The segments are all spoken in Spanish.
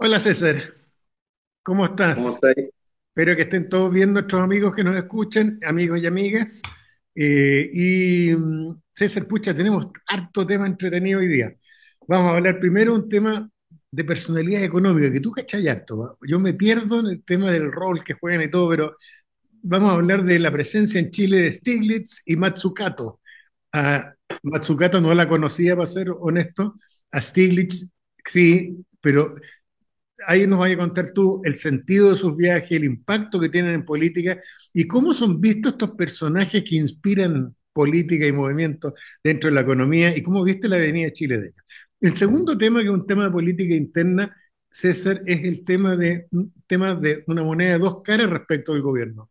Hola César, ¿cómo ¿Cómo estás? estáis? Espero que estén todos bien nuestros amigos que nos escuchen, amigos y amigas. Eh, y mm, César, pucha, tenemos harto tema entretenido hoy día. Vamos a hablar primero un tema de personalidad económica, que tú cachai harto. ¿va? Yo me pierdo en el tema del rol que juegan y todo, pero vamos a hablar de la presencia en Chile de Stiglitz y Matsukato. A Matsukato no la conocía, para ser honesto. A Stiglitz sí, pero ahí nos vaya a contar tú el sentido de sus viajes, el impacto que tienen en política y cómo son vistos estos personajes que inspiran política y movimiento dentro de la economía y cómo viste la Avenida de Chile de ellos. El segundo tema, que es un tema de política interna, César, es el tema de, tema de una moneda de dos caras respecto al gobierno.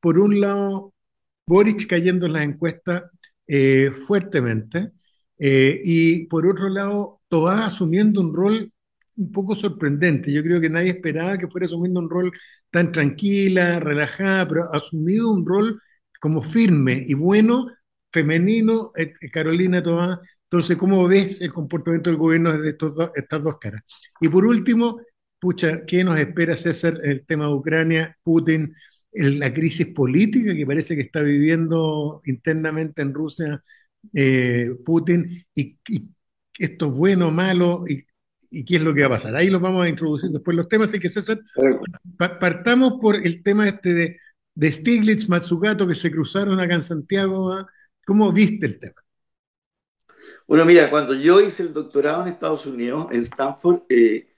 Por un lado, Boric cayendo en las encuestas eh, fuertemente, eh, y por otro lado, Tobá asumiendo un rol un poco sorprendente. Yo creo que nadie esperaba que fuera asumiendo un rol tan tranquila, relajada, pero ha asumido un rol como firme y bueno, femenino, eh, eh, Carolina Tobá. Entonces, ¿cómo ves el comportamiento del gobierno desde estos dos- estas dos caras? Y por último, pucha, ¿qué nos espera César el tema de Ucrania, Putin, la crisis política que parece que está viviendo internamente en Rusia eh, Putin y, y esto es bueno, malo y, y qué es lo que va a pasar. Ahí los vamos a introducir después los temas, así que César, pa- partamos por el tema este de, de Stiglitz, Matsukato, que se cruzaron acá en Santiago. ¿ah? ¿Cómo viste el tema? Bueno, mira, cuando yo hice el doctorado en Estados Unidos, en Stanford, eh,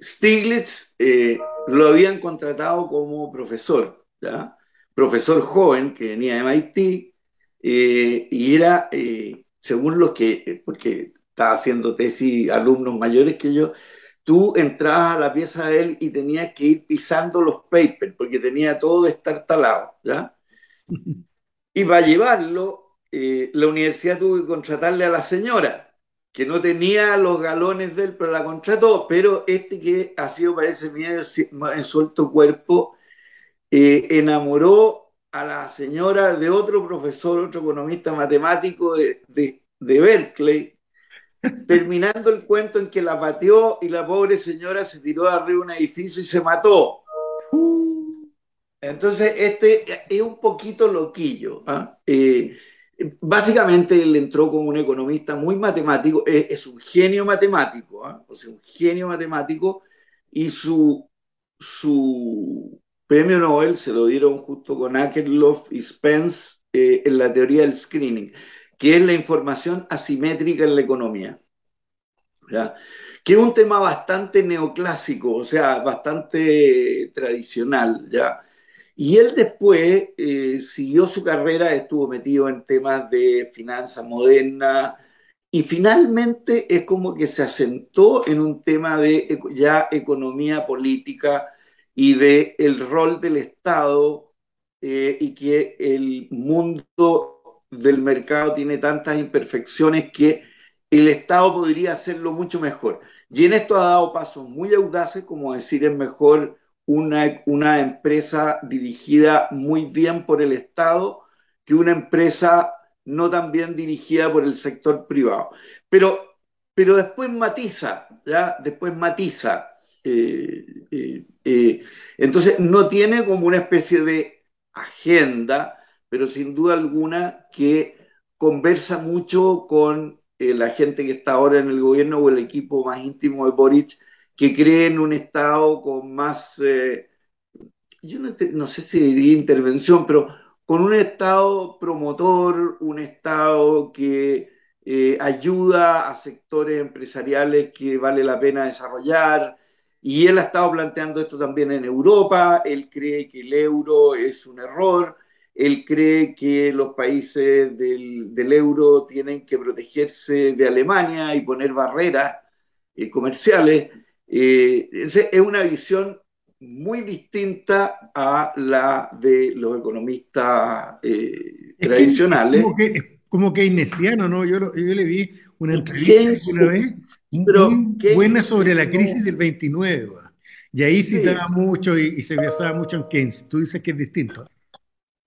Stiglitz eh, lo habían contratado como profesor, ¿ya? Profesor joven que venía de MIT eh, y era, según los que, porque estaba haciendo tesis alumnos mayores que yo, tú entrabas a la pieza de él y tenías que ir pisando los papers porque tenía todo de estar talado, ¿ya? Y para llevarlo, eh, la universidad tuvo que contratarle a la señora, que no tenía los galones de él, pero la contrató. Pero este que ha sido, parece, medio en suelto cuerpo, eh, enamoró a la señora de otro profesor, otro economista matemático de, de, de Berkeley, terminando el cuento en que la pateó y la pobre señora se tiró de arriba de un edificio y se mató. Uh, Entonces, este es un poquito loquillo. ¿ah? Eh, básicamente, él entró como un economista muy matemático, es, es un genio matemático, ¿ah? o sea, un genio matemático, y su, su premio Nobel se lo dieron justo con Akerlof y Spence eh, en la teoría del screening, que es la información asimétrica en la economía. ¿ya? Que es un tema bastante neoclásico, o sea, bastante tradicional, ¿ya? Y él después eh, siguió su carrera, estuvo metido en temas de finanzas modernas y finalmente es como que se asentó en un tema de ya economía política y de el rol del Estado eh, y que el mundo del mercado tiene tantas imperfecciones que el Estado podría hacerlo mucho mejor. Y en esto ha dado pasos muy audaces, como decir, es mejor una, una empresa dirigida muy bien por el Estado que una empresa no tan bien dirigida por el sector privado. Pero, pero después matiza, ¿ya? Después matiza. Eh, eh, eh, entonces no tiene como una especie de agenda, pero sin duda alguna que conversa mucho con eh, la gente que está ahora en el gobierno o el equipo más íntimo de Boric, que cree en un Estado con más, eh, yo no, sé si diría intervención, pero con un Estado promotor, un Estado que eh, ayuda a sectores empresariales que vale la pena desarrollar. Y él ha estado planteando esto también en Europa, él cree que el euro es un error, él cree que los países del, del euro tienen que protegerse de Alemania y poner barreras eh, comerciales. Eh, es una visión muy distinta a la de los economistas eh, es que es tradicionales. como que es como keynesiano, ¿no? Yo, lo- yo le vi una entrevista alguna vez muy buena sobre la crisis del 29, ¿va? Y ahí sí, citaba mucho y, y se basaba mucho en Keynes. Tú dices que es distinto.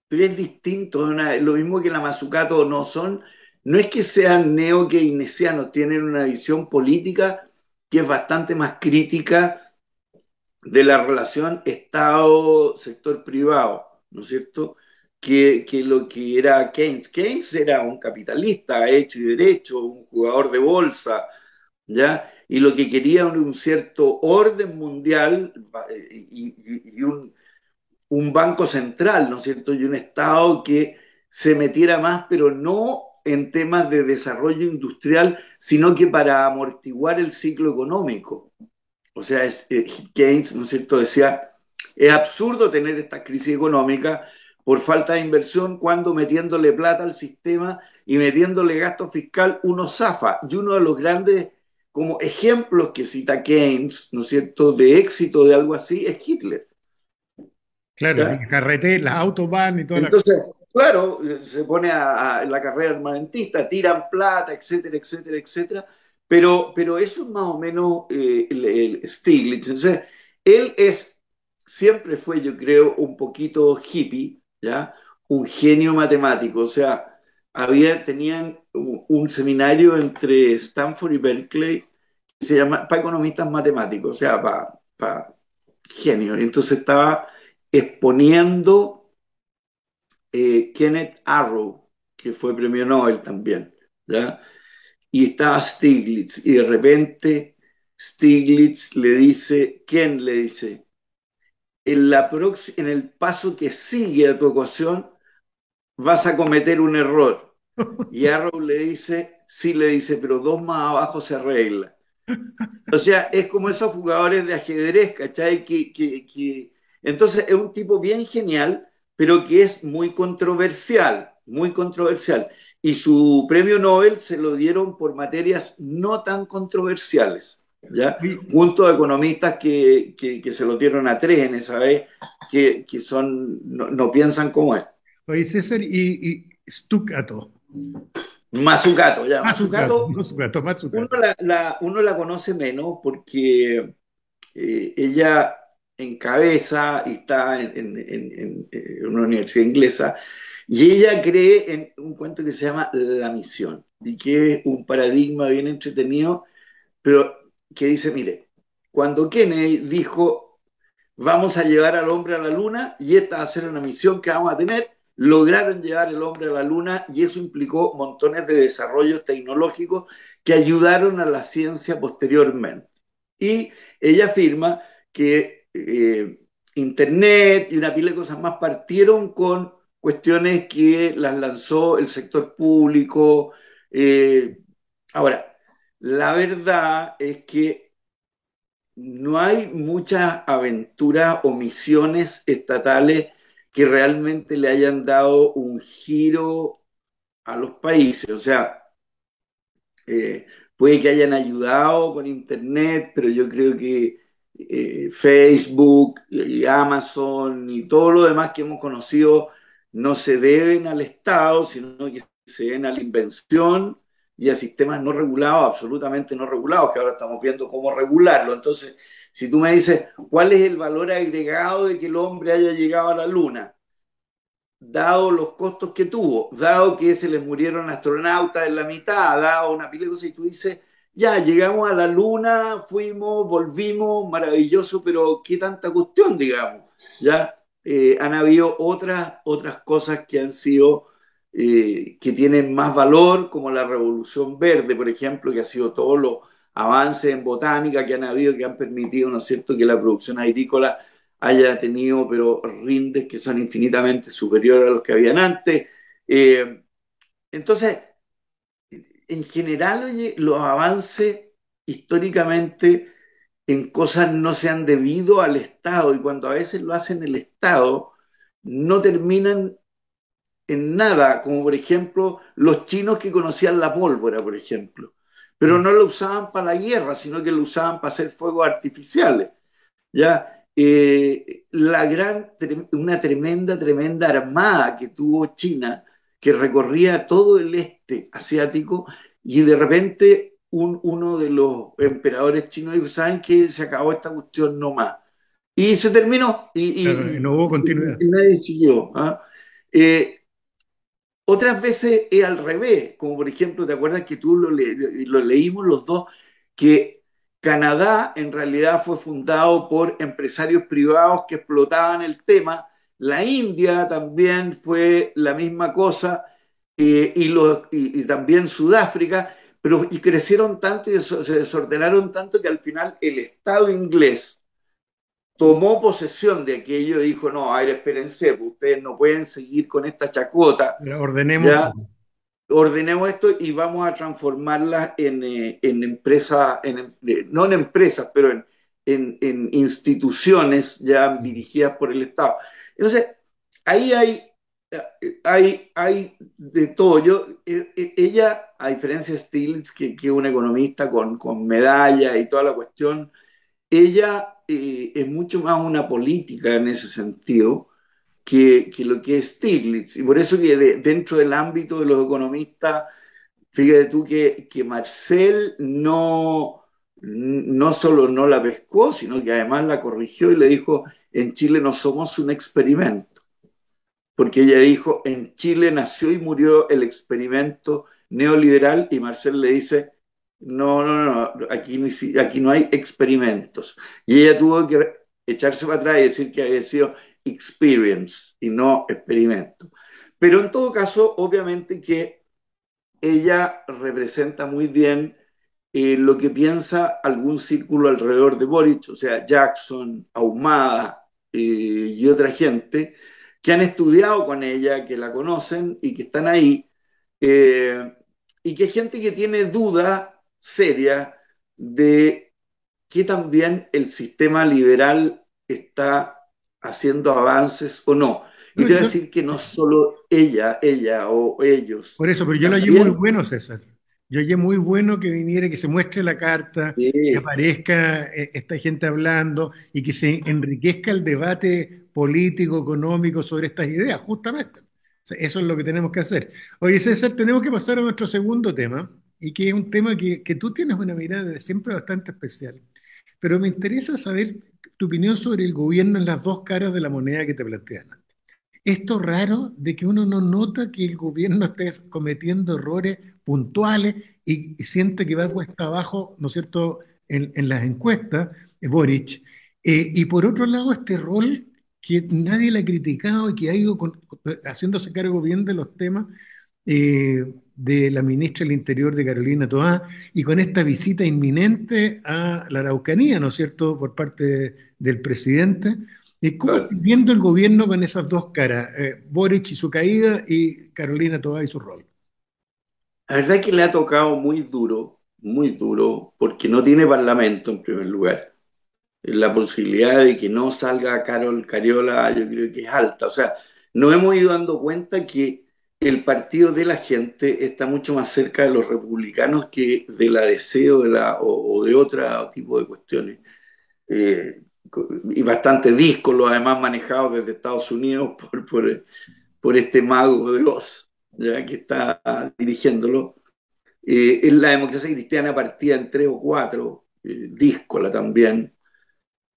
Pero es distinto, lo mismo que la Mazzucato no son, no es que sean neo-keynesianos, tienen una visión política que es bastante más crítica de la relación Estado-sector privado, ¿no es cierto? Que, que, lo que era Keynes. Keynes era un capitalista hecho y derecho, un jugador de bolsa, ¿ya? Y lo que quería era un cierto orden mundial y, y un, un banco central, ¿no es cierto? Y un Estado que se metiera más, pero no en temas de desarrollo industrial, sino que para amortiguar el ciclo económico. O sea, es, eh, Keynes, ¿no es cierto?, decía, es absurdo tener esta crisis económica por falta de inversión cuando metiéndole plata al sistema y metiéndole gasto fiscal uno zafa. Y uno de los grandes como ejemplos que cita Keynes, ¿no es cierto?, de éxito de algo así es Hitler. Claro, la carretera, las autobahn y todo. Entonces, claro, se pone a, la carrera armamentista, tiran plata, etcétera, etcétera, etcétera. Pero, pero eso es más o menos eh, el, Stiglitz. Entonces, él es, siempre fue, yo creo, un poquito hippie, ¿ya? Un genio matemático. O sea, había, tenían un, seminario entre Stanford y Berkeley que se llama para economistas matemáticos, o sea, para, para genios. Entonces estaba exponiendo eh, Kenneth Arrow, que fue premio Nobel también, ¿ya? Y estaba Stiglitz, y de repente Stiglitz le dice, ¿quién le dice? En, la en el paso que sigue a tu ecuación vas a cometer un error. Y Arrow le dice, sí le dice, pero dos más abajo se arregla. O sea, es como esos jugadores de ajedrez, ¿cachai? que entonces es un tipo bien genial, pero que es muy controversial, muy controversial. Y su premio Nobel se lo dieron por materias no tan controversiales, ¿ya? Junto a economistas que, que, se lo dieron a tres en esa vez, que, que son, no, piensan como él. Oye, César, y, y Stuccato. Mazzucato, ya. Mazzucato, Uno, la, uno la conoce menos porque eh, ella en cabeza y está en, una universidad inglesa, y ella cree en un cuento que se llama La misión, y que es un paradigma bien entretenido, pero que dice, mire, cuando Kennedy dijo, vamos a llevar al hombre a la luna, y esta va a ser una misión que vamos a tener, lograron llevar el hombre a la luna y eso implicó montones de desarrollos tecnológicos que ayudaron a la ciencia posteriormente. Y ella afirma que eh, Internet y una pila de cosas más partieron con cuestiones que las lanzó el sector público. Eh, ahora, la verdad es que no hay muchas aventuras o misiones estatales que realmente le hayan dado un giro a los países. O sea, eh, puede que hayan ayudado con Internet, pero yo creo que eh, Facebook y Amazon y todo lo demás que hemos conocido no se deben al Estado, sino que se deben a la invención y a sistemas no regulados, absolutamente no regulados, que ahora estamos viendo cómo regularlo. Entonces, si tú me dices, ¿cuál es el valor agregado de que el hombre haya llegado a la Luna? Dado los costos que tuvo, dado que se les murieron astronautas en la mitad, dado una pila de cosas, y tú dices, ya llegamos a la luna, fuimos, volvimos, maravilloso, pero qué tanta cuestión, digamos. Ya eh, han habido otras, otras cosas que han sido, eh, que tienen más valor, como la revolución verde, por ejemplo, que ha sido todos los avances en botánica que han habido, que han permitido, ¿no es cierto?, que la producción agrícola haya tenido, pero rindes que son infinitamente superiores a los que habían antes. Eh, entonces, en general, oye, los avances históricamente en cosas no se han debido al Estado y cuando a veces lo hacen el Estado, no terminan en nada, como por ejemplo los chinos que conocían la pólvora, por ejemplo, pero mm. no lo usaban para la guerra, sino que lo usaban para hacer fuegos artificiales. ¿ya? Eh, la gran, una tremenda, tremenda armada que tuvo China que recorría todo el este asiático y de repente un, uno de los emperadores chinos dijo, ¿saben que Se acabó esta cuestión no más. Y se terminó. Y, no hubo continuidad. Y, nadie siguió. ¿ah? Eh, otras veces es al revés, como por ejemplo, ¿te acuerdas que tú lo, lo leímos los dos? Que Canadá en realidad fue fundado por empresarios privados que explotaban el tema. La India también fue la misma cosa eh, y, y, también Sudáfrica, pero y crecieron tanto y se desordenaron tanto que al final el Estado inglés tomó posesión de aquello y dijo, no, a ver, espérense, pues, ustedes no pueden seguir con esta chacota. ordenemos. ordenemos esto y vamos a transformarla en, eh, en empresas, en, eh, no en empresas, pero en, en, instituciones ya dirigidas por el Estado. Entonces, ahí hay, hay, hay de todo. Yo, eh, ella, a diferencia de Stiglitz, que, que es un economista con, con medalla y toda la cuestión, ella es mucho más una política en ese sentido que, lo que es Stiglitz. Y por eso que dentro del ámbito de los economistas, fíjate tú que, que Marcel no, no solo no la pescó, sino que además la corrigió y le dijo, en Chile no somos un experimento. Porque ella dijo, en Chile nació y murió el experimento neoliberal y Marcel le dice, no, no, no, aquí, aquí no hay experimentos. Y ella tuvo que echarse para atrás y decir que había sido experience y no experimento. Pero en todo caso, obviamente que ella representa muy bien eh, lo que piensa algún círculo alrededor de Boric, o sea, Jackson, Ahumada eh, y otra gente que han estudiado con ella, que la conocen y que están ahí, eh, y que hay gente que tiene duda seria de que también el sistema liberal está haciendo avances o no. Y te voy a decir que no solo ella, ella o ellos. Por eso, pero yo lo oí muy bueno, César. Yo oí muy bueno que viniera, que se muestre la carta, que aparezca eh, esta gente hablando y que se enriquezca el debate político, económico sobre estas ideas, justamente. eso es lo que tenemos que hacer. Oye, César, tenemos que pasar a nuestro segundo tema, y que es un tema que, que tú tienes una mirada siempre bastante especial. Pero me interesa saber tu opinión sobre el gobierno en las dos caras de la moneda que te plantean. Esto raro de que uno no nota que el gobierno esté cometiendo errores puntuales y, siente que va cuesta abajo, ¿no es cierto?, en, en las encuestas, eh, Boric. Eh, y por otro lado, este rol que nadie le ha criticado y que ha ido haciéndose cargo bien de los temas, eh, de la ministra del Interior de Carolina Toá y con esta visita inminente a la Araucanía, ¿no es cierto?, por parte del presidente. ¿Cómo está viendo el gobierno con esas dos caras, eh, Boric y su caída y Carolina Toá y su rol? La verdad es que le ha tocado muy duro, muy duro, porque no tiene parlamento en primer lugar. La posibilidad de que no salga Carol Cariola, yo creo que es alta. O sea, nos hemos ido dando cuenta que el partido de la gente está mucho más cerca de los republicanos que de la deseo o, de otro tipo de cuestiones. Eh, y bastante díscolo, además manejado desde Estados Unidos por, por, por este mago de Oz, ya que está dirigiéndolo. Eh, en la democracia cristiana partía en tres o cuatro, eh, díscola también.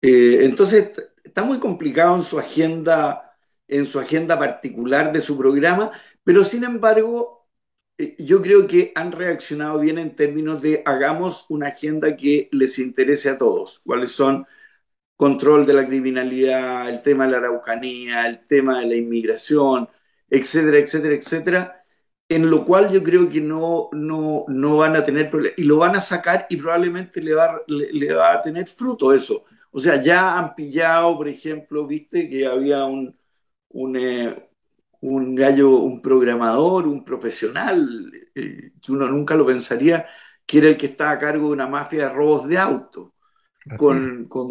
entonces, está muy complicado en su agenda, en su agenda particular de su programa, pero sin embargo, eh, yo creo que han reaccionado bien en términos de hagamos una agenda que les interese a todos. ¿Cuáles son? Control de la criminalidad, el tema de la araucanía, el tema de la inmigración, etcétera, etcétera, etcétera. En lo cual yo creo que no, no, no van a tener problemas. Y lo van a sacar y probablemente le va, le, va a tener fruto eso. O sea, ya han pillado, por ejemplo, viste que había un, un, eh, un gallo, un programador, un profesional, eh, que uno nunca lo pensaría, que era el que estaba a cargo de una mafia de robos de auto, con, con,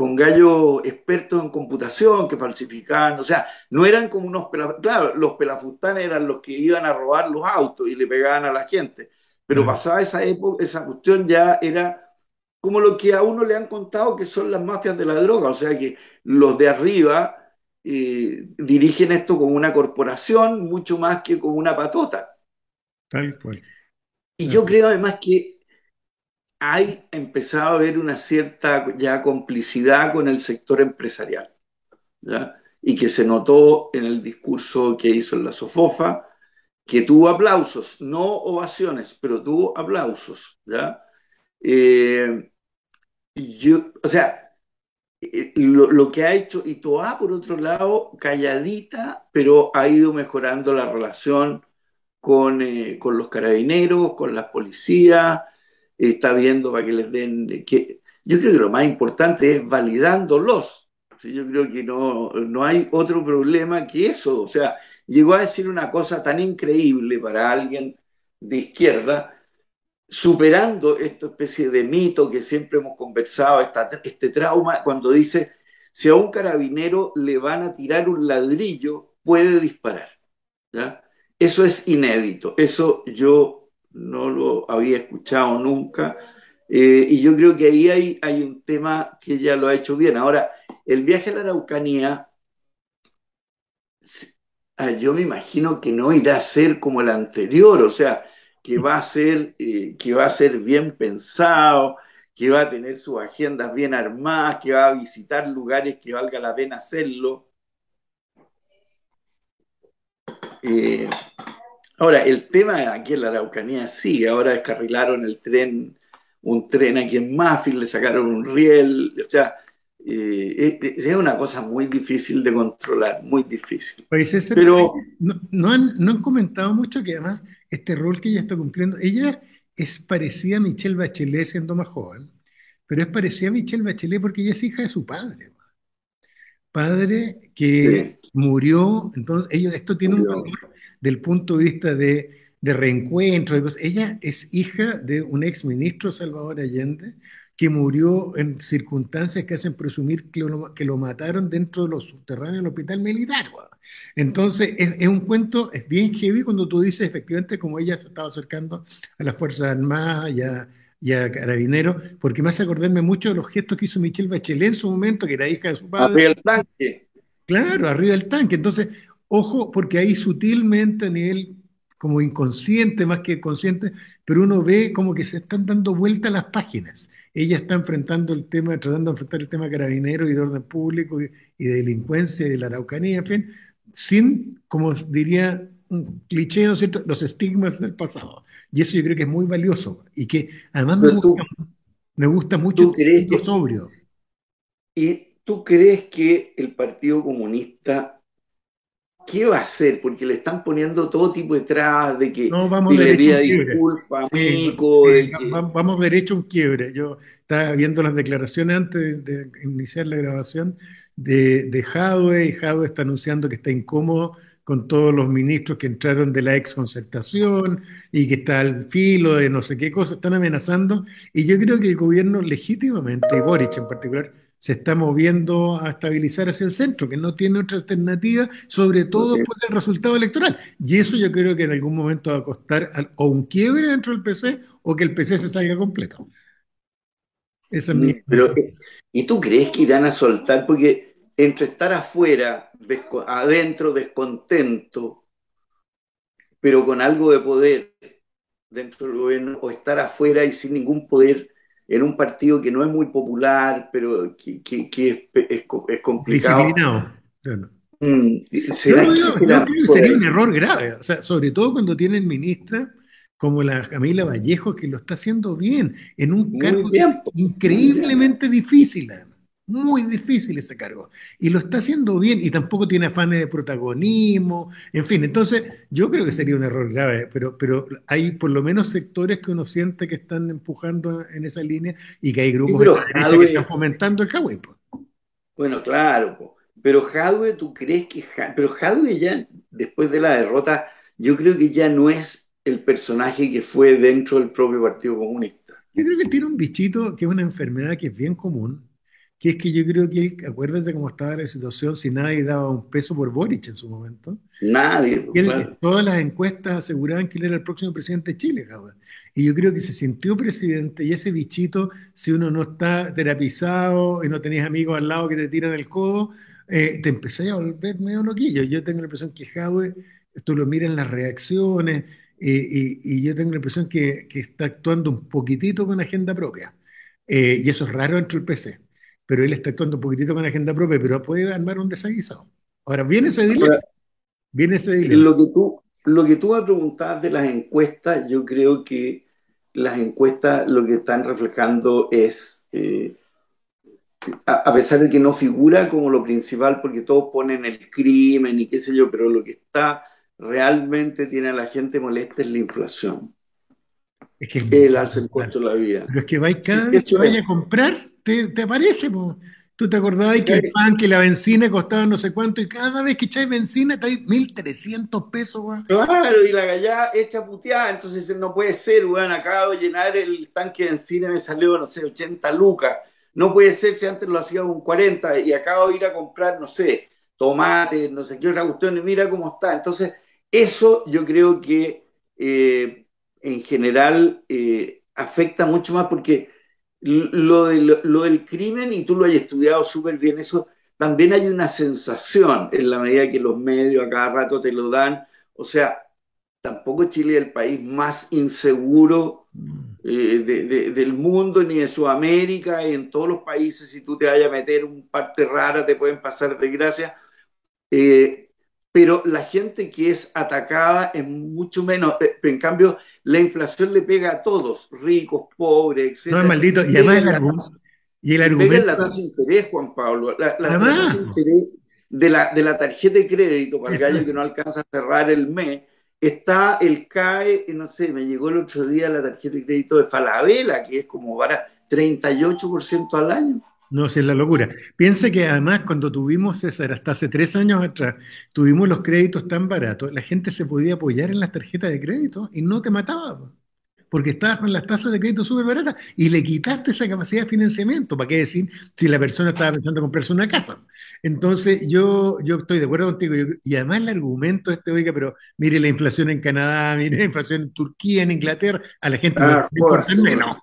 con gallos expertos en computación que falsificaban, o sea, no eran como unos pelafustán, claro, los pelafustanes eran los que iban a robar los autos y le pegaban a la gente, pero pasada esa época, esa cuestión ya era como lo que a uno le han contado que son las mafias de la droga, o sea que los de arriba dirigen esto como una corporación mucho más que como una patota. Tal cual. Y yo creo además que hay empezado a haber una cierta ya complicidad con el sector empresarial, y que se notó en el discurso que hizo en la Sofofa, que tuvo aplausos, no ovaciones, pero tuvo aplausos. ¿ya? Eh, yo, o sea, eh, lo, lo, que ha hecho Itoá, por otro lado, calladita, pero ha ido mejorando la relación con, eh, con los carabineros, con las policías, está viendo para que les den... Que, yo creo que lo más importante es validándolos. Yo creo que no, no hay otro problema que eso. O sea, llegó a decir una cosa tan increíble para alguien de izquierda, superando esta especie de mito que siempre hemos conversado, este trauma, cuando dice, si a un carabinero le van a tirar un ladrillo, puede disparar. ¿ya? Eso es inédito, eso yo no lo había escuchado nunca. Eh, y yo creo que ahí hay, hay un tema que ella lo ha hecho bien. Ahora, el viaje a la Araucanía, ah, yo me imagino que no irá a ser como el anterior, o sea, que va a ser, eh, que va a ser bien pensado, que va a tener sus agendas bien armadas, que va a visitar lugares que valga la pena hacerlo. Eh, ahora, el tema aquí en la Araucanía sí, ahora descarrilaron el tren, un tren aquí en Mafil, le sacaron un riel, o sea, eh, es una cosa muy difícil de controlar, muy difícil. Pero no, han, no, han, comentado mucho que además este rol que ella está cumpliendo, ella es parecida a Michelle Bachelet siendo más joven, pero es parecida a Michelle Bachelet porque ella es hija de su padre. Padre que murió, entonces ellos, esto tiene un valor del punto de vista de, de reencuentro. Ella es hija de un ex ministro, Salvador Allende, que murió en circunstancias que hacen presumir que lo, que lo mataron dentro de los subterráneos del hospital militar. Entonces, es, es, un cuento, es bien heavy cuando tú dices efectivamente como ella se estaba acercando a las Fuerzas Armadas y a, y a Carabineros, porque me hace acordarme mucho de los gestos que hizo Michelle Bachelet en su momento, que era hija de su padre. Arriba del tanque. Claro, arriba del tanque. Entonces, ojo, porque ahí sutilmente a nivel como inconsciente más que consciente, pero uno ve como que se están dando vueltas las páginas. Ella está enfrentando el tema, tratando de enfrentar el tema carabinero y de orden público y, y de delincuencia y de la Araucanía, en fin, sin, como diría un cliché, ¿no es cierto?, los estigmas del pasado. Y eso yo creo que es muy valioso y que además me gusta, me gusta, mucho el sobrio. ¿Y tú crees que el Partido Comunista ¿qué va a hacer? Porque le están poniendo todo tipo de trabas de que no, vamos derecho disculpa, amigo. Vamos derecho a un quiebre. Yo estaba viendo las declaraciones antes de, iniciar la grabación de, de Jadwe y Jadwe está anunciando que está incómodo con todos los ministros que entraron de la ex concertación y que está al filo de no sé qué cosa, están amenazando. Y yo creo que el gobierno legítimamente, y Boric en particular, se está moviendo a estabilizar hacia el centro, que no tiene otra alternativa, sobre todo por el resultado electoral. Y eso yo creo que en algún momento va a costar o un quiebre dentro del PC o que el PC se salga completo. Esa es mi... Pero, ¿Y tú crees que irán a soltar? Porque entre estar afuera, adentro descontento, pero con algo de poder dentro del gobierno, o estar afuera y sin ningún poder en un partido que no es muy popular, pero que, es, complicado. sería un error grave, o sea, sobre todo cuando tienen ministra como la Camila Vallejo, que lo está haciendo bien, en un cargo increíblemente difícil muy difícil ese cargo. Y lo está haciendo bien y tampoco tiene afanes de protagonismo. En fin, entonces yo creo que sería un error grave, pero, pero hay por lo menos sectores que uno siente que están empujando en esa línea y que hay grupos que están fomentando el Jadwe. Bueno, claro, pero Jadwe, ¿tú crees que... Pero Jadwe ya, después de la derrota, yo creo que ya no es el personaje que fue dentro del propio Partido Comunista. Yo creo que tiene un bichito que es una enfermedad que es bien común, que es que yo creo que, acuérdate cómo estaba la situación, si nadie daba un peso por Boric en su momento. Nadie. Todas las encuestas aseguraban que él era el próximo presidente de Chile, cabrón. Y yo creo que se sintió presidente y ese bichito, si uno no está terapizado y no tenías amigos al lado que te tiran el codo, eh, te empecé a volver medio loquillo. Yo tengo la impresión que Jadwe, tú lo miras en las reacciones, eh, y, yo tengo la impresión que, que, está actuando un poquitito con agenda propia. Eh, y eso es raro dentro del PC pero él está actuando un poquitito con agenda propia, pero puede armar un desaguisado. Ahora, viene ese dilema. Viene ese dilema. Lo que tú, lo que tú vas a preguntar de las encuestas, yo creo que las encuestas lo que están reflejando es, eh, a, pesar de que no figura como lo principal, porque todos ponen el crimen y qué sé yo, pero lo que está realmente tiene a la gente molesta es la inflación. Es que el alza costo de la vida. Pero es que vais cada vez que vaya a comprar, te, te aparece, po. Tú te acordabas que el pan, que la benzina costaba no sé cuánto, y cada vez que echáis benzina está ahí 1.300 pesos, weón. Claro, y la gallada hecha puteada, entonces no puede ser, weón. Acabo de llenar el tanque de benzina y me salió, no sé, 80 lucas. No puede ser si antes lo hacía con 40 y acabo de ir a comprar, no sé, tomate, no sé qué otra cuestión, y mira cómo está. Entonces, eso yo creo que eh, en general eh, afecta mucho más porque lo, lo, del crimen, y tú lo has estudiado súper bien, eso también hay una sensación en la medida que los medios a cada rato te lo dan. O sea, tampoco Chile es el país más inseguro eh, del mundo, ni de Sudamérica, y en todos los países, si tú te vayas a meter un parte rara, te pueden pasar desgracia. Eh, pero la gente que es atacada es mucho menos. En cambio, la inflación le pega a todos, ricos, pobres, etc. No, es maldito. Y además el, argumento, y el argumento... la tasa de interés, Juan Pablo. La, tasa de interés de la, de la tarjeta de crédito para el gallo que no alcanza a cerrar el mes, está el CAE, no sé, me llegó el otro día la tarjeta de crédito de Falabella, que es como para 38% al año. No, es la locura. Piensa que además cuando tuvimos, César, hasta hace tres años atrás, tuvimos los créditos tan baratos, la gente se podía apoyar en las tarjetas de crédito y no te mataba, porque estabas con las tasas de crédito súper baratas y le quitaste esa capacidad de financiamiento. ¿Para qué decir si la persona estaba pensando en comprarse una casa? Entonces, yo, yo estoy de acuerdo contigo. y además el argumento este, oiga, pero mire la inflación en Canadá, mire la inflación en Turquía, en Inglaterra, a la gente ah, no menos.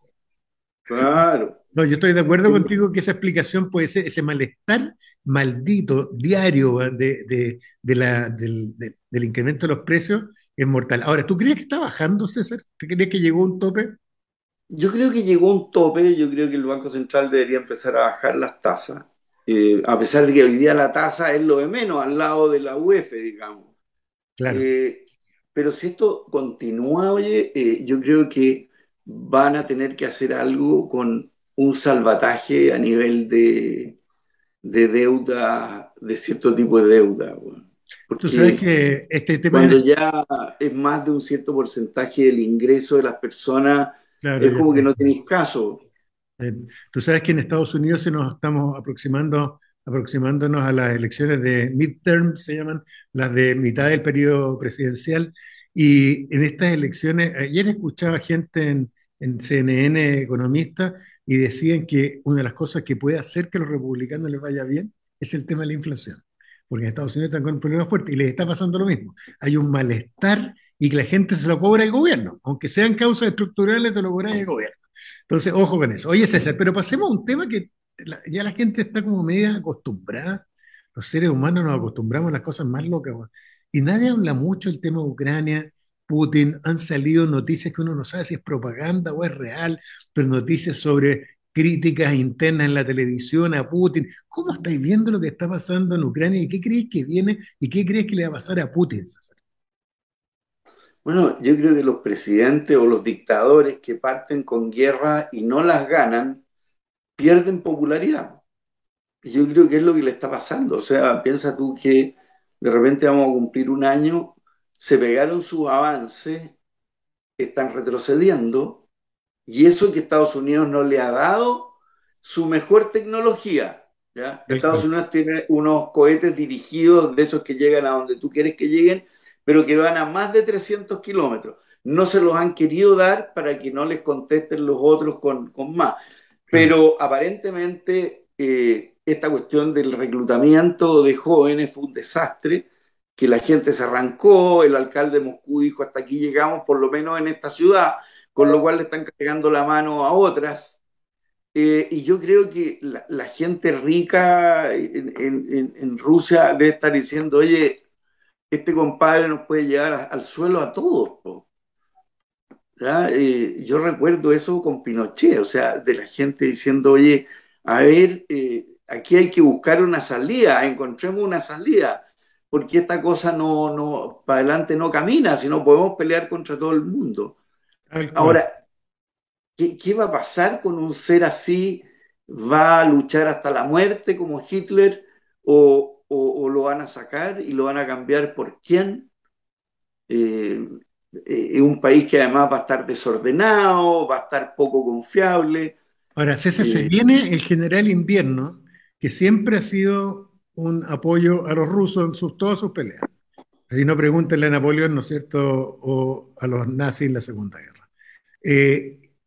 Claro. No, yo estoy de acuerdo contigo que esa explicación puede ser ese malestar maldito diario de, la, del, incremento de los precios es mortal. Ahora, ¿tú crees que está bajando, César? ¿Tú crees que llegó a un tope? Yo creo que llegó a un tope, yo creo que el Banco Central debería empezar a bajar las tasas, eh, a pesar de que hoy día la tasa es lo de menos al lado de la UEF, digamos. Claro. Eh, pero si esto continúa, oye, eh, yo creo que van a tener que hacer algo con un salvataje a nivel de, deuda, de cierto tipo de deuda. Porque sabes que este tema cuando ya es más de un cierto porcentaje del ingreso de las personas, es como que no tenéis caso. Eh, tú sabes que en Estados Unidos se nos estamos aproximando, aproximándonos a las elecciones de midterm, se llaman, las de mitad del periodo presidencial, y en estas elecciones, ayer escuchaba gente en, en CNN, economista, y decían que una de las cosas que puede hacer que a los republicanos les vaya bien es el tema de la inflación, porque en Estados Unidos están con un problema fuerte y les está pasando lo mismo. Hay un malestar y que la gente se lo cobra el gobierno, aunque sean causas estructurales, se lo cobra el gobierno. Entonces, ojo con eso. Oye, César, pero pasemos a un tema que ya la gente está como media acostumbrada. Los seres humanos nos acostumbramos a las cosas más locas. Y nadie habla mucho del tema de Ucrania, Putin, han salido noticias que uno no sabe si es propaganda o es real, pero noticias sobre críticas internas en la televisión a Putin. ¿Cómo estáis viendo lo que está pasando en Ucrania y qué crees que viene y qué crees que le va a pasar a Putin, Bueno, yo creo que los presidentes o los dictadores que parten con guerra y no las ganan, pierden popularidad. Y yo creo que es lo que le está pasando. O sea, piensa tú que de repente vamos a cumplir un año se pegaron sus avances, están retrocediendo, y eso que Estados Unidos no le ha dado su mejor tecnología. ¿ya? Estados Unidos tiene unos cohetes dirigidos de esos que llegan a donde tú quieres que lleguen, pero que van a más de 300 kilómetros. No se los han querido dar para que no les contesten los otros con, más. Pero aparentemente eh, esta cuestión del reclutamiento de jóvenes fue un desastre que la gente se arrancó, el alcalde de Moscú dijo hasta aquí llegamos, por lo menos en esta ciudad, con lo cual le están cargando la mano a otras. Eh, y yo creo que la, gente rica en, Rusia debe estar diciendo, oye, este compadre nos puede llevar al suelo a todos. Eh, yo recuerdo eso con Pinochet, o sea, de la gente diciendo, oye, a ver, eh, aquí hay que buscar una salida, encontremos una salida porque esta cosa no, no, para adelante no camina, si no podemos pelear contra todo el mundo. Ahora, ¿qué, ¿qué, va a pasar con un ser así va a luchar hasta la muerte como Hitler o, o, lo van a sacar y lo van a cambiar por quién. Eh, eh, es un país que además va a estar desordenado, va a estar poco confiable. Ahora, César, se eh, viene el general invierno, que siempre ha sido un apoyo a los rusos en sus, todas sus peleas. Así no pregúntenle a Napoleón, ¿no es cierto?, o a los nazis en la Segunda Guerra.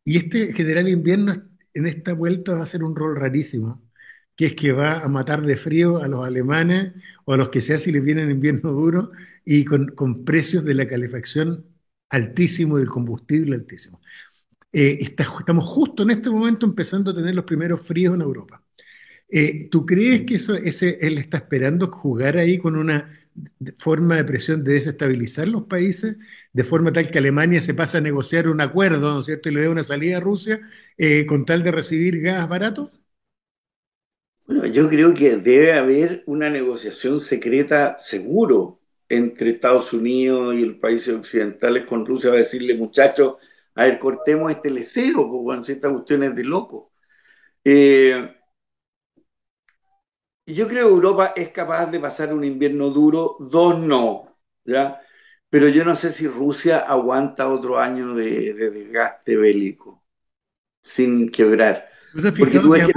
y este general invierno en esta vuelta va a ser un rol rarísimo, que es que va a matar de frío a los alemanes o a los que sea si les viene en invierno duro y con, precios de la calefacción altísimo y del combustible altísimo. Eh, estamos justo en este momento empezando a tener los primeros fríos en Europa. Eh, ¿Tú crees que eso, ese, él está esperando jugar ahí con una forma de presión de desestabilizar los países, de forma tal que Alemania se pasa a negociar un acuerdo, ¿no es cierto?, y le dé una salida a Rusia eh, con tal de recibir gas barato? Bueno, yo creo que debe haber una negociación secreta seguro entre Estados Unidos y los países occidentales con Rusia, va a decirle, muchachos, a ver, cortemos este lecero, porque esta cuestión es de loco. Eh, yo creo que Europa es capaz de pasar un invierno duro, dos no, ¿ya? Pero yo no sé si Rusia aguanta otro año de, desgaste bélico sin quebrar. Porque tú ves que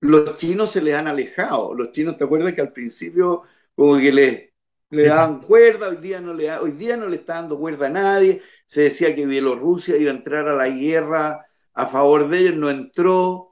los, chinos se les han alejado. Los chinos, ¿te acuerdas que al principio como que le, le daban cuerda? Hoy día, no le, hoy día no le está dando cuerda a nadie. Se decía que Bielorrusia iba a entrar a la guerra a favor de ellos, no entró.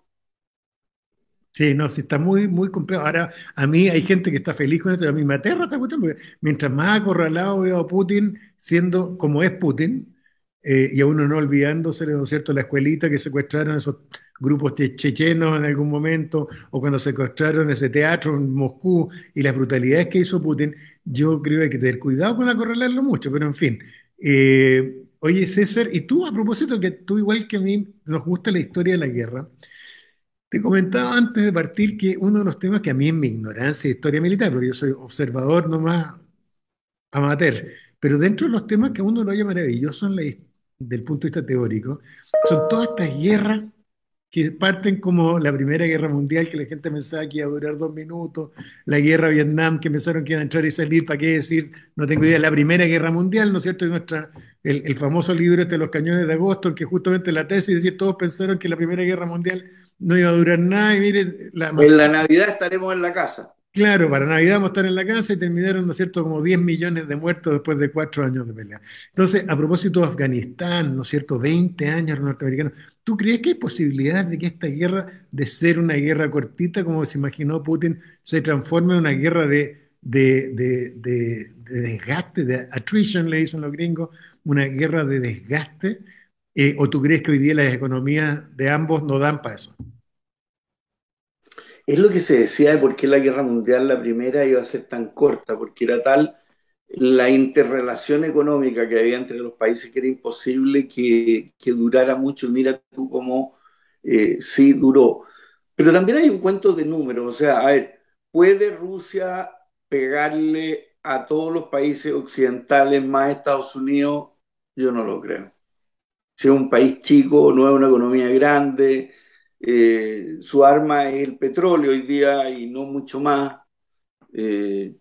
Sí, no, sí, está muy, muy complejo. Ahora, a mí hay gente que está feliz con esto, a mí me aterra porque mientras más acorralado veo a Putin siendo como es Putin, eh, y a uno no olvidándose, ¿no cierto?, la escuelita que secuestraron esos grupos chechenos en algún momento, o cuando secuestraron ese teatro en Moscú, y las brutalidades que hizo Putin, yo creo que hay que tener cuidado con acorralarlo mucho, pero en fin. Eh, oye, César, y tú, a propósito, que tú, igual que a mí, nos gusta la historia de la guerra, te comentaba antes de partir que uno de los temas que a mí en mi ignorancia de historia militar, porque yo soy observador nomás amateur, pero dentro de los temas que a uno lo haya maravilloso desde el punto de vista teórico, son todas estas guerras que parten como la Primera Guerra Mundial, que la gente pensaba que iba a durar dos minutos, la Guerra Vietnam, que pensaron que iba a entrar y salir, ¿para qué decir? No tengo idea, la Primera Guerra Mundial, ¿no es cierto? nuestra, el, famoso libro este de los cañones de agosto, en que justamente la tesis decía, todos pensaron que la Primera Guerra Mundial no iba a durar nada y mire... La, en la Navidad estaremos en la casa. Claro, para Navidad vamos a estar en la casa y terminaron, ¿no es cierto?, como 10 millones de muertos después de cuatro años de pelea. Entonces, a propósito de Afganistán, ¿no es cierto?, 20 años norteamericanos, ¿tú crees que hay posibilidades de que esta guerra, de ser una guerra cortita, como se imaginó Putin, se transforme en una guerra de, de, de desgaste, de attrition, le dicen los gringos, una guerra de desgaste? Eh, ¿O tú crees que hoy día las economías de ambos no dan para eso? Es lo que se decía de por qué la guerra mundial, la primera, iba a ser tan corta, porque era tal la interrelación económica que había entre los países que era imposible que, durara mucho. Mira tú cómo eh, sí duró. Pero también hay un cuento de números, o sea, a ver, ¿puede Rusia pegarle a todos los países occidentales más Estados Unidos? Yo no lo creo si es un país chico, no es una economía grande, eh, su arma es el petróleo hoy día y no mucho más. Eh,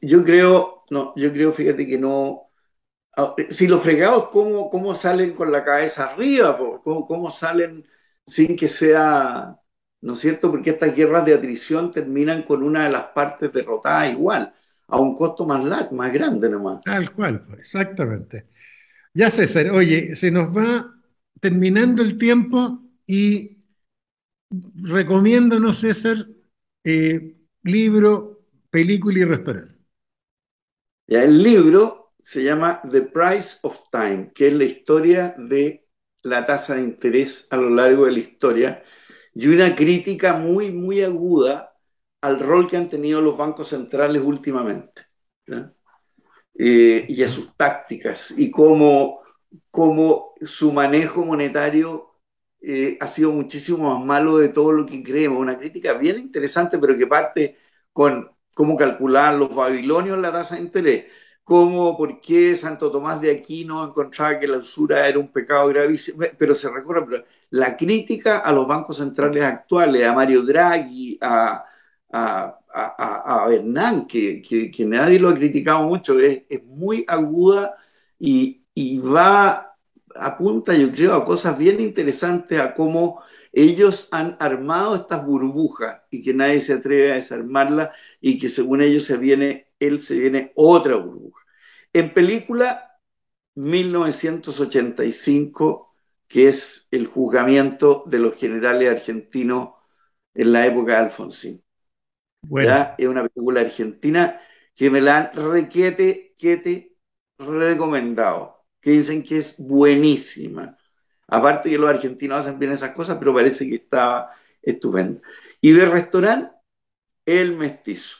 yo creo, no, yo creo, fíjate que no. Ah, si los fregados, ¿cómo, cómo salen con la cabeza arriba? ¿Cómo, ¿Cómo, salen sin que sea, ¿no es cierto? Porque estas guerras de atrición terminan con una de las partes derrotada igual, a un costo más, más grande nomás. Tal cual, exactamente. Ya César, oye, se nos va terminando el tiempo y recomiéndanos, César, eh, libro, película y restaurante. Ya, el libro se llama The Price of Time, que es la historia de la tasa de interés a lo largo de la historia y una crítica muy, muy aguda al rol que han tenido los bancos centrales últimamente. Eh, y a sus tácticas y cómo, cómo su manejo monetario eh, ha sido muchísimo más malo de todo lo que creemos. Una crítica bien interesante, pero que parte con cómo calcular los babilonios la tasa de interés, como por qué Santo Tomás de Aquino encontraba que la usura era un pecado gravísimo, pero se recorre la crítica a los bancos centrales actuales, a Mario Draghi, a, a, Bernán, que, nadie lo ha criticado mucho, es, muy aguda y, y, va, apunta yo creo a cosas bien interesantes, a cómo ellos han armado estas burbujas y que nadie se atreve a desarmarlas y que según ellos se viene, él se viene otra burbuja. En película 1985, que es el juzgamiento de los generales argentinos en la época de Alfonsín. Bueno. Es una película argentina que me la han requete, quete, recomendado, que dicen que es buenísima. Aparte que los argentinos hacen bien esas cosas, pero parece que está estupendo. Y de restaurante, El Mestizo.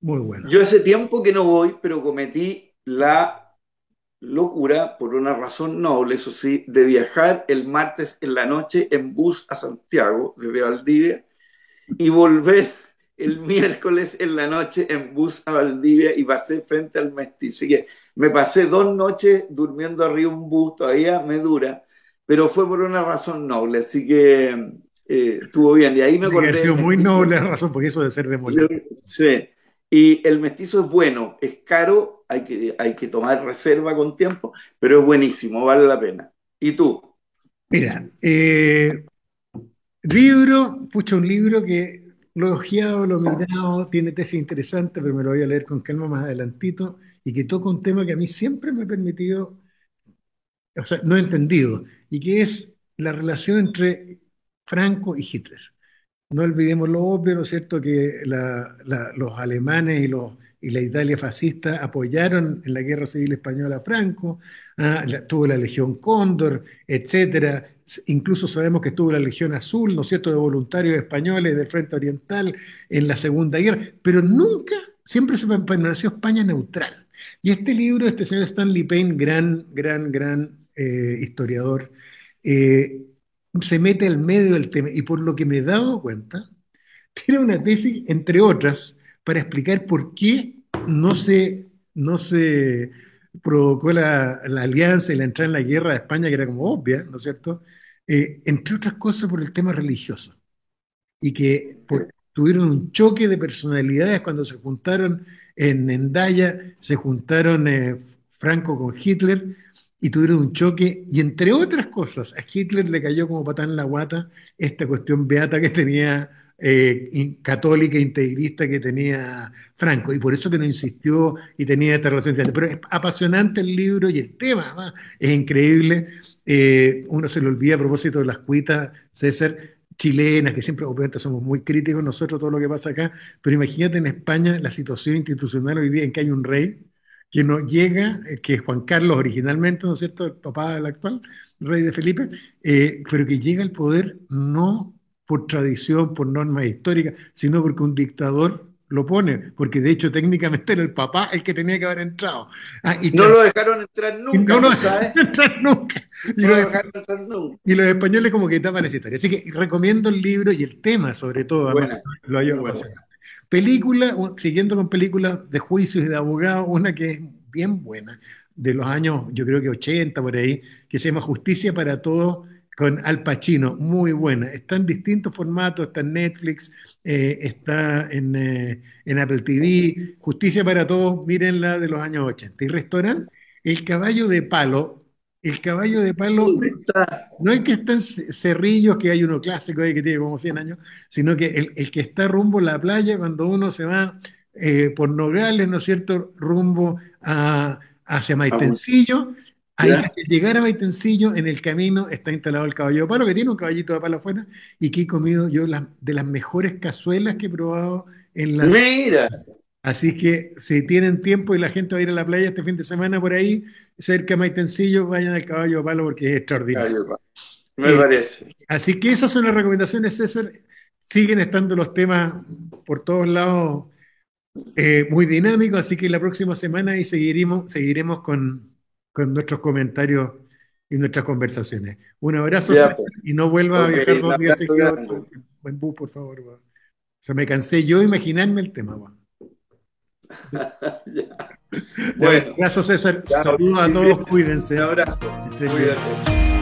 Muy bueno. Yo hace tiempo que no voy, pero cometí la locura, por una razón noble, eso sí, de viajar el martes en la noche en bus a Santiago, desde Valdivia, y volver el miércoles en la noche en bus a Valdivia y pasé frente al mestizo. Y me pasé dos noches durmiendo arriba un bus, todavía me dura, pero fue por una razón noble, así que eh, estuvo bien. Y ahí me acordé. sido muy noble la razón, porque eso de ser demolido. Sí. Y el mestizo es bueno, es caro, hay que, hay que tomar reserva con tiempo, pero es buenísimo, vale la pena. ¿Y tú? Mira, eh, libro, pucha, un libro que lo he ojeado, lo he mirado, tiene tesis interesantes, pero me lo voy a leer con calma más adelantito, y que toca un tema que a mí siempre me ha permitido, o sea, no he entendido, y que es la relación entre Franco y Hitler. No olvidemos lo obvio, ¿no es cierto?, que los alemanes y, los, y la Italia fascista apoyaron en la guerra civil española a Franco, ah, tuvo la Legión Cóndor, etcétera. Incluso sabemos que estuvo la Legión Azul, ¿no es cierto?, de voluntarios españoles del Frente Oriental en la Segunda Guerra, pero nunca, siempre se permaneció España neutral. Y este libro este señor Stanley Payne, gran, gran, gran eh, historiador, eh, se mete al medio del tema y por lo que me he dado cuenta, tiene una tesis, entre otras, para explicar por qué no se, no se provocó la, alianza y la entrada en la guerra de España, que era como obvia, ¿no es cierto? Eh, entre otras cosas por el tema religioso. Y que tuvieron un choque de personalidades cuando se juntaron en Endaya, se juntaron eh, Franco con Hitler, y tuvieron un choque, y entre otras cosas, a Hitler le cayó como patán la guata esta cuestión beata que tenía, eh, católica, integrista que tenía Franco, y por eso que no insistió y tenía esta relación. Pero es apasionante el libro y el tema, es increíble. Eh, uno se le olvida a propósito de las cuitas, César, chilenas, que siempre obviamente somos muy críticos nosotros todo lo que pasa acá, pero imagínate en España la situación institucional hoy día en que hay un rey que no llega, eh, que es Juan Carlos originalmente, ¿no es cierto?, el papá del actual rey de Felipe, eh, pero que llega al poder no por tradición, por normas históricas, sino porque un dictador lo pone, porque de hecho técnicamente era el papá el que tenía que haber entrado. Ah, y no lo dejaron entrar nunca, no lo dejaron entrar nunca. Y, no los, dejaron entrar nunca. y los españoles como que tapan esa historia. Así que recomiendo el libro y el tema sobre todo, lo ayuda Película, siguiendo con películas de juicios y de abogados, una que es bien buena, de los años, yo creo que 80 por ahí, que se llama Justicia para Todos con Al Pacino, muy buena. Está en distintos formatos, está en Netflix, eh, está en, eh, en, Apple TV, Justicia para Todos, mírenla de los años 80. Y restaurante, El Caballo de Palo, el caballo de palo no es que estén cerrillos, que hay uno clásico ahí que tiene como 100 años, sino que el, que está rumbo a la playa, cuando uno se va eh, por Nogales, ¿no es cierto?, rumbo a, hacia Maitencillo, ahí al llegar a Maitencillo, en el camino está instalado el caballo de palo, que tiene un caballito de palo afuera, y que he comido yo de las mejores cazuelas que he probado en la... Mira. Así que si tienen tiempo y la gente va a ir a la playa este fin de semana por ahí, cerca de Maitencillo, vayan al caballo de palo porque es extraordinario. Me eh, parece. Así que esas son las recomendaciones, César. Siguen estando los temas por todos lados eh, muy dinámicos, así que la próxima semana ahí seguiremos, seguiremos con, nuestros comentarios y nuestras conversaciones. Un abrazo César, pues. y no vuelva a viajar dos días seguidos. Buen bus, por favor. O sea, me cansé yo imaginarme el tema. Bueno, gracias César. Saludos a todos, cuídense. Un abrazo. Cuídate.